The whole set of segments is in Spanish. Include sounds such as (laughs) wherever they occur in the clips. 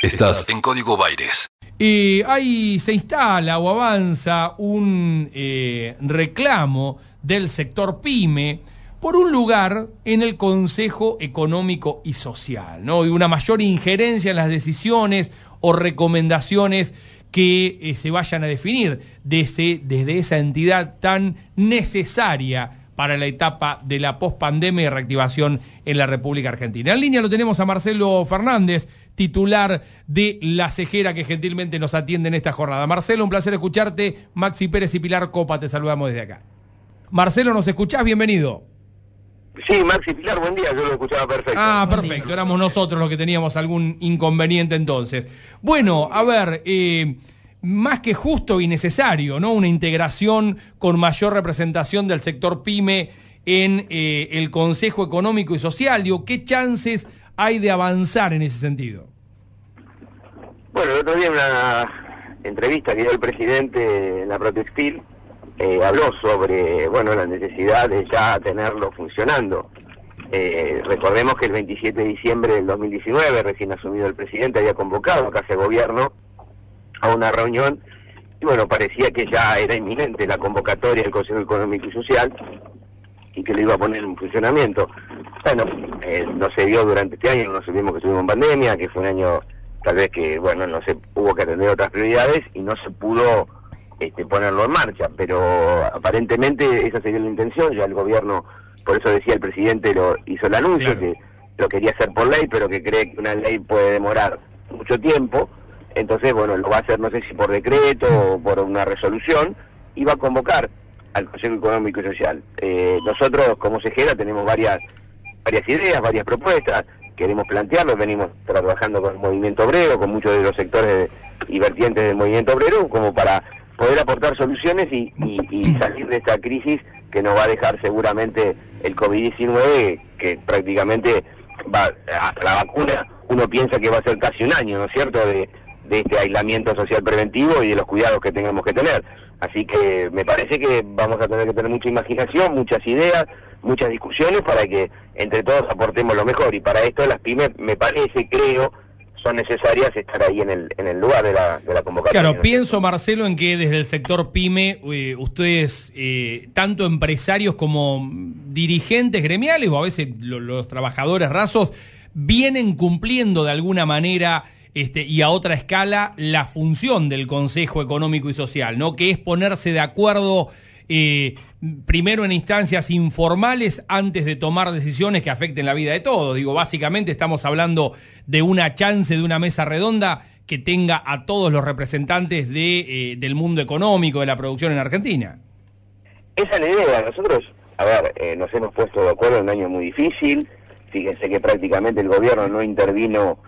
Estás en Código Baires. Y ahí se instala o avanza un eh, reclamo del sector pyme por un lugar en el Consejo Económico y Social, ¿no? Y una mayor injerencia en las decisiones o recomendaciones que eh, se vayan a definir desde, desde esa entidad tan necesaria para la etapa de la pospandemia y reactivación en la República Argentina. En línea lo tenemos a Marcelo Fernández, titular de La Cejera, que gentilmente nos atiende en esta jornada. Marcelo, un placer escucharte. Maxi Pérez y Pilar Copa, te saludamos desde acá. Marcelo, ¿nos escuchás? Bienvenido. Sí, Maxi Pilar, buen día, yo lo escuchaba perfecto. Ah, perfecto, éramos nosotros los que teníamos algún inconveniente entonces. Bueno, a ver, eh, más que justo y necesario, ¿no? Una integración con mayor representación del sector pyme en eh, el Consejo Económico y Social. Digo, ¿qué chances hay de avanzar en ese sentido? Bueno, el otro día en una entrevista que dio el presidente en la Protextil, eh, habló sobre, bueno, la necesidad de ya tenerlo funcionando. Eh, recordemos que el 27 de diciembre del 2019, recién asumido el presidente, había convocado a Casa de Gobierno a una reunión y bueno, parecía que ya era inminente la convocatoria del Consejo Económico y Social y que lo iba a poner en funcionamiento. Bueno, eh, no se dio durante este año, no sabíamos que estuvimos en pandemia, que fue un año tal vez que, bueno, no se hubo que atender otras prioridades y no se pudo este, ponerlo en marcha, pero aparentemente esa sería la intención, ya el gobierno, por eso decía el presidente, lo hizo el anuncio, que lo quería hacer por ley, pero que cree que una ley puede demorar mucho tiempo, entonces, bueno, lo va a hacer, no sé si por decreto o por una resolución, y va a convocar al Consejo Económico y Social. Eh, nosotros, como Cejera, tenemos varias, varias ideas, varias propuestas, queremos plantearlos, venimos trabajando con el movimiento obrero, con muchos de los sectores y vertientes del movimiento obrero, como para poder aportar soluciones y, y salir de esta crisis que nos va a dejar seguramente el COVID-19, que prácticamente va, a la vacuna uno piensa que va a ser casi un año, ¿no es cierto?, de, de este aislamiento social preventivo y de los cuidados que tengamos que tener. Así que me parece que vamos a tener que tener mucha imaginación, muchas ideas, muchas discusiones para que entre todos aportemos lo mejor. Y para esto las pymes, me parece, creo, son necesarias estar ahí en el, en el lugar de la, de la convocatoria. Claro, pienso, Marcelo, en que desde el sector pyme, eh, ustedes, eh, tanto empresarios como dirigentes gremiales o a veces los trabajadores rasos, vienen cumpliendo de alguna manera este, y a otra escala la función del Consejo Económico y Social, ¿no? Que es ponerse de acuerdo eh, primero en instancias informales antes de tomar decisiones que afecten la vida de todos. Digo, básicamente estamos hablando de una chance de una mesa redonda que tenga a todos los representantes de, eh, del mundo económico, de la producción en Argentina. Esa es la idea. Nosotros, a ver, eh, nos hemos puesto de acuerdo en un año muy difícil. Fíjense que prácticamente el gobierno no intervino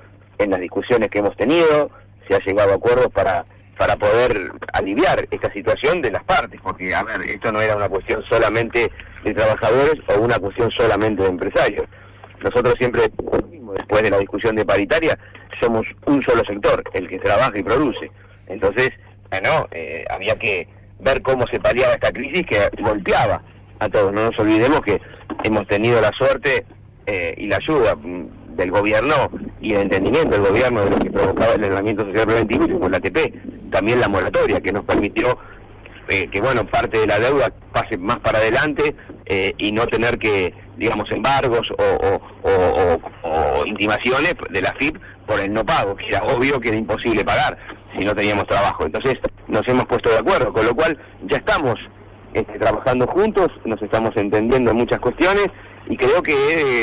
en las discusiones que hemos tenido, se ha llegado a acuerdos para, para poder aliviar esta situación de las partes, porque, a ver, esto no era una cuestión solamente de trabajadores o una cuestión solamente de empresarios. Nosotros siempre, después de la discusión de paritaria, somos un solo sector, el que trabaja y produce. Entonces, bueno, eh, había que ver cómo se paliaba esta crisis que golpeaba a todos. No nos olvidemos que hemos tenido la suerte eh, y la ayuda del gobierno y el entendimiento del gobierno de lo que provocaba el aislamiento social preventivo y la ATP. También la moratoria que nos permitió eh, que, bueno, parte de la deuda pase más para adelante eh, y no tener que, digamos, embargos o, o, intimaciones de la FIP por el no pago, que era obvio que era imposible pagar si no teníamos trabajo. Entonces nos hemos puesto de acuerdo, con lo cual ya estamos este, trabajando juntos, nos estamos entendiendo en muchas cuestiones y creo que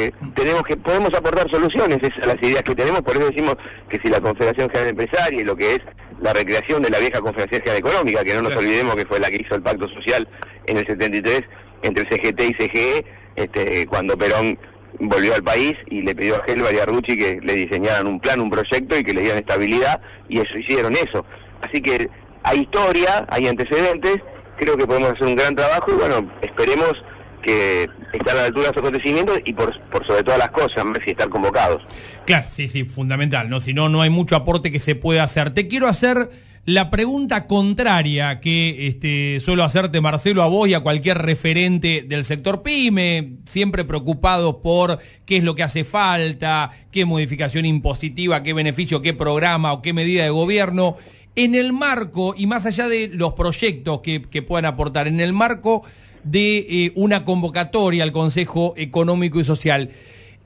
eh, tenemos que podemos aportar soluciones a las ideas que tenemos, por eso decimos que si la Confederación General Empresaria y lo que es la recreación de la vieja Confederación General Económica, que no nos olvidemos que fue la que hizo el pacto social en el 73 entre CGT y CGE, este, cuando Perón volvió al país y le pidió a Gelbar y a Rucci que le diseñaran un plan, un proyecto y que le dieran estabilidad, y eso hicieron eso. Así que hay historia, hay antecedentes, creo que podemos hacer un gran trabajo y bueno, esperemos que estar a la altura de los acontecimientos y por, sobre todas las cosas, si estar convocados. Claro, sí, sí, fundamental, ¿no? Si no, no hay mucho aporte que se pueda hacer. Te quiero hacer la pregunta contraria que este, suelo hacerte, Marcelo, a vos y a cualquier referente del sector PYME, siempre preocupados por qué es lo que hace falta, qué modificación impositiva, qué beneficio, qué programa o qué medida de gobierno, en el marco, y más allá de los proyectos que, puedan aportar, en el marco de eh, una convocatoria al Consejo Económico y Social,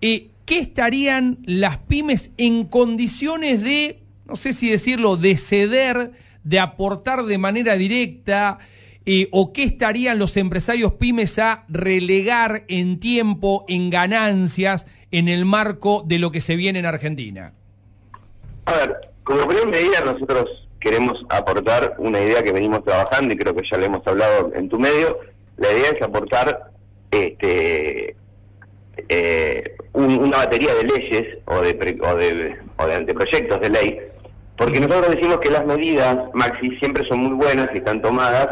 eh, ¿qué estarían las pymes en condiciones de no sé si decirlo, de ceder, de aportar de manera directa, eh, o qué estarían los empresarios pymes a relegar en tiempo, en ganancias, en el marco de lo que se viene en Argentina? A ver, como primera medida nosotros queremos aportar una idea que venimos trabajando y creo que ya le hemos hablado en tu medio. La idea es aportar este, eh, una batería de leyes o de, o de, o de anteproyectos de ley porque nosotros decimos que las medidas, Maxi, siempre son muy buenas y están tomadas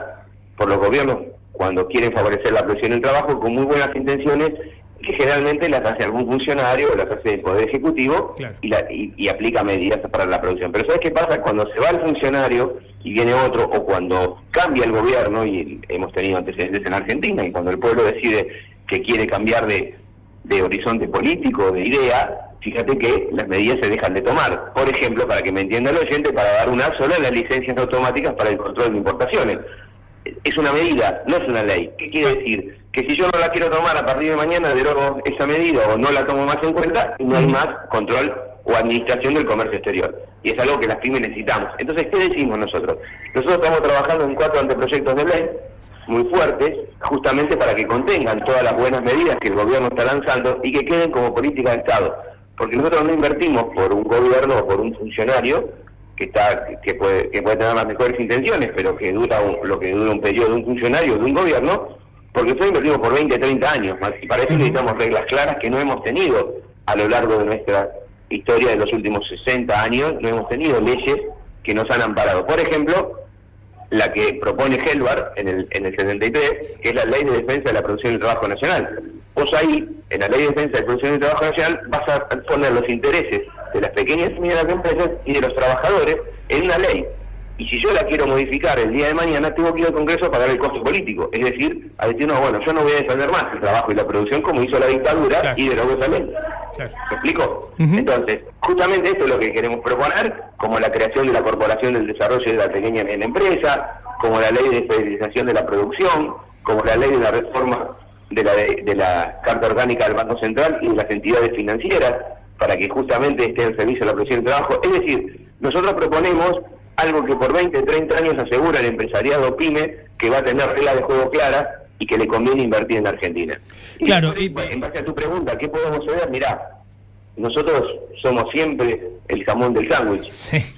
por los gobiernos cuando quieren favorecer la producción del trabajo con muy buenas intenciones que generalmente las hace algún funcionario o las hace el Poder Ejecutivo y, aplica medidas para la producción. Pero ¿sabes qué pasa? Cuando se va el funcionario y viene otro, o cuando cambia el gobierno, y hemos tenido antecedentes en Argentina, y cuando el pueblo decide que quiere cambiar de, de horizonte político, de idea, fíjate que las medidas se dejan de tomar. Por ejemplo, para que me entienda el oyente, para dar una sola las licencias automáticas para el control de importaciones. Es una medida, no es una ley. ¿Qué quiere decir? Que si yo no la quiero tomar a partir de mañana, derogo esa medida o no la tomo más en cuenta, no hay más control o administración del comercio exterior. Y es algo que las pymes necesitamos. Entonces, ¿qué decimos nosotros? Nosotros estamos trabajando en cuatro anteproyectos de ley muy fuertes, justamente para que contengan todas las buenas medidas que el gobierno está lanzando y que queden como política de Estado porque nosotros no invertimos por un gobierno o por un funcionario que está que puede que puede tener las mejores intenciones, pero que dura lo que dura un periodo de un funcionario de un gobierno, porque nosotros invertimos por 20, 30 años, y para eso necesitamos reglas claras que no hemos tenido a lo largo de nuestra historia de los últimos 60 años, no hemos tenido leyes que nos han amparado. Por ejemplo, la que propone Helvar en el, en el 73, que es la Ley de Defensa de la Producción del Trabajo Nacional. Vos ahí, en la Ley de Defensa de la Producción del Trabajo Nacional, vas a poner los intereses de las pequeñas y medianas empresas y de los trabajadores en una ley. Y si yo la quiero modificar el día de mañana, tengo que ir al Congreso a pagar el costo político. Es decir, a decir, no, bueno, yo no voy a defender más el trabajo y la producción como hizo la dictadura y de la esa ley. ¿Me explico? Entonces, justamente esto es lo que queremos proponer, como la creación de la Corporación del Desarrollo de la Pequeña y Mediana Empresa, como la ley de federalización de la producción, como la ley de la reforma de la, de, la Carta Orgánica del Banco Central y de las entidades financieras, para que justamente esté en servicio de la producción del trabajo. Es decir, nosotros proponemos algo que por 20, 30 años asegura el empresariado PYME que va a tener reglas de juego claras y que le conviene invertir en Argentina. Claro, y, en base a tu pregunta, ¿qué podemos hacer? Mirá, nosotros somos siempre el jamón del sándwich,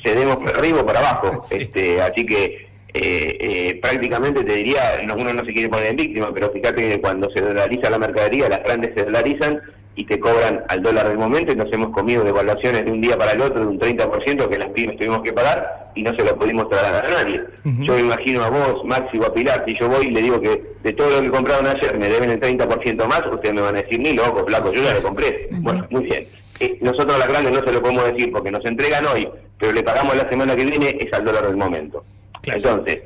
cedemos para arriba o para abajo, (laughs) este, así que eh, eh, prácticamente te diría, uno no se quiere poner en víctima, pero fíjate que cuando se dolariza la mercadería, las grandes se dolarizan y te cobran al dólar del momento y nos hemos comido devaluaciones de un día para el otro de un 30% que las pymes tuvimos que pagar y no se lo pudimos trasladar a nadie. Yo me imagino a vos, Maxi o a Pilar, si yo voy y le digo que de todo lo que compraron ayer me deben el 30% más, ustedes me van a decir, ni loco, flaco, yo ya le compré. Bueno, muy bien. Eh, nosotros a las grandes no se lo podemos decir porque nos entregan hoy, pero le pagamos la semana que viene, es al dólar del momento. Entonces,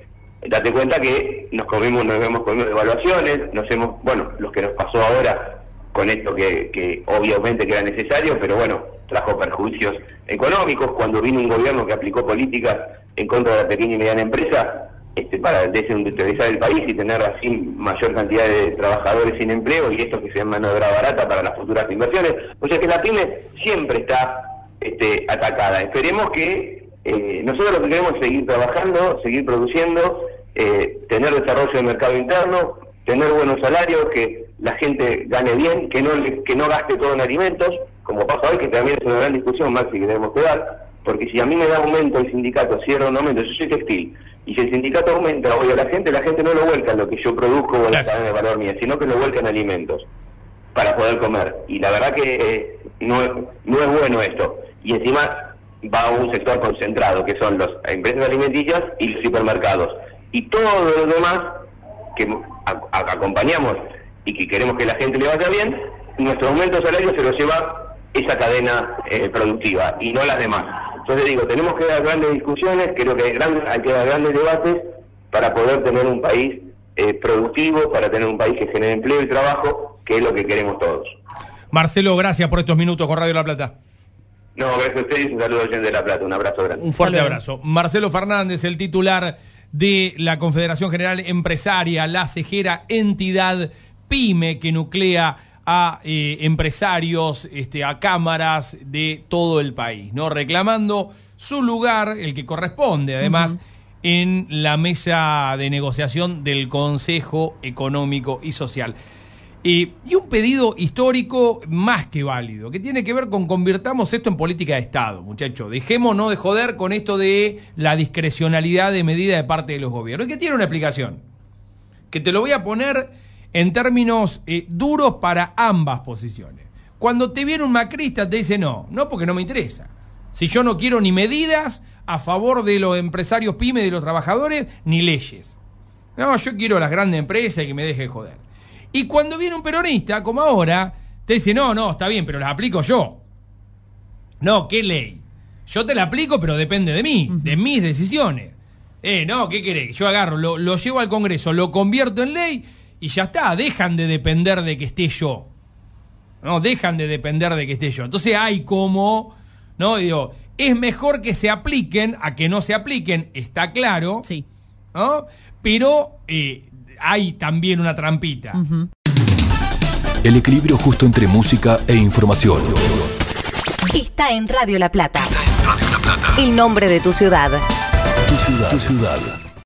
date cuenta que nos comimos, nos hemos comido devaluaciones, nos hemos, bueno, los que nos pasó ahora con esto que, obviamente que era necesario, pero bueno, trajo perjuicios económicos cuando vino un gobierno que aplicó políticas en contra de la pequeña y mediana empresa este, para desindustrializar el país y tener así mayor cantidad de trabajadores sin empleo y esto que se llama mano de obra barata para las futuras inversiones. O sea que la pyme siempre está este, atacada. Esperemos que eh, nosotros lo que queremos es seguir trabajando, seguir produciendo, eh, tener desarrollo del mercado interno, tener buenos salarios, que la gente gane bien, que no que no gaste todo en alimentos, como pasa hoy, que también es una gran discusión, Maxi, que tenemos que dar, porque si a mí me da aumento el sindicato, cierra un aumento, yo soy textil, y si el sindicato aumenta hoy a la gente, la gente no lo vuelca en lo que yo produzco o en la cadena de valor mía, sino que lo vuelca en alimentos para poder comer. Y la verdad que eh, no, no es bueno esto. Y encima va a un sector concentrado, que son las empresas alimenticias y los supermercados. Y todo lo demás que acompañamos y que queremos que la gente le vaya bien, nuestro aumento de salario se lo lleva esa cadena eh, productiva y no las demás. Entonces digo, tenemos que dar grandes discusiones, creo que hay, grandes, hay que dar grandes debates para poder tener un país eh, productivo, para tener un país que genere empleo y trabajo, que es lo que queremos todos. Marcelo, gracias por estos minutos con Radio La Plata. No, gracias a ustedes y un saludo a gente de La Plata. Un abrazo grande. Un fuerte abrazo. Marcelo Fernández, el titular de la Confederación General Empresaria, la cejera entidad PYME que nuclea a eh, empresarios, este, a cámaras de todo el país, ¿no? Reclamando su lugar, el que corresponde, además, en la mesa de negociación del Consejo Económico y Social. y un pedido histórico más que válido, que tiene que ver con convirtamos esto en política de Estado, muchachos. Dejémonos de joder con esto de la discrecionalidad de medida de parte de los gobiernos. Y que tiene una explicación. Que te lo voy a poner en términos eh, duros para ambas posiciones. Cuando te viene un macrista te dice no, no porque no me interesa. Si yo no quiero ni medidas a favor de los empresarios pymes, de los trabajadores, ni leyes. No, yo quiero las grandes empresas y que me deje joder. Y cuando viene un peronista, como ahora, te dice, no, no, está bien, pero las aplico yo. No, ¿qué ley? Yo te la aplico, pero depende de mí, de mis decisiones. Eh, no, ¿qué querés? Yo agarro, lo, lo llevo al Congreso, lo convierto en ley y ya está, dejan de depender de que esté yo. No, dejan de depender de que esté yo. Entonces hay como, ¿no? Digo, es mejor que se apliquen a que no se apliquen, está claro. Sí. ¿no? Pero eh, hay también una trampita. El equilibrio justo entre música e información. Está en Radio La Plata. Radio La Plata. El nombre de tu ciudad. Tu ciudad. Tu ciudad.